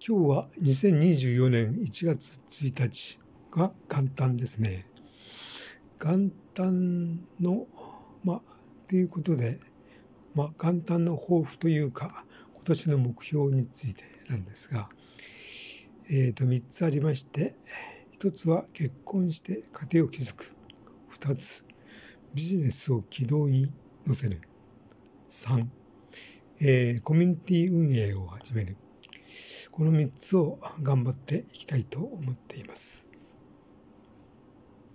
今日は2024年1月1日が元旦ですね。元旦の、ま、ということで、まあ、元旦の抱負というか、今年の目標についてなんですが、えっ、ー、と、3つありまして、1つは結婚して家庭を築く。2つ、ビジネスを軌道に乗せる。3、えー、コミュニティ運営を始める。この3つを頑張っていきたいと思っています。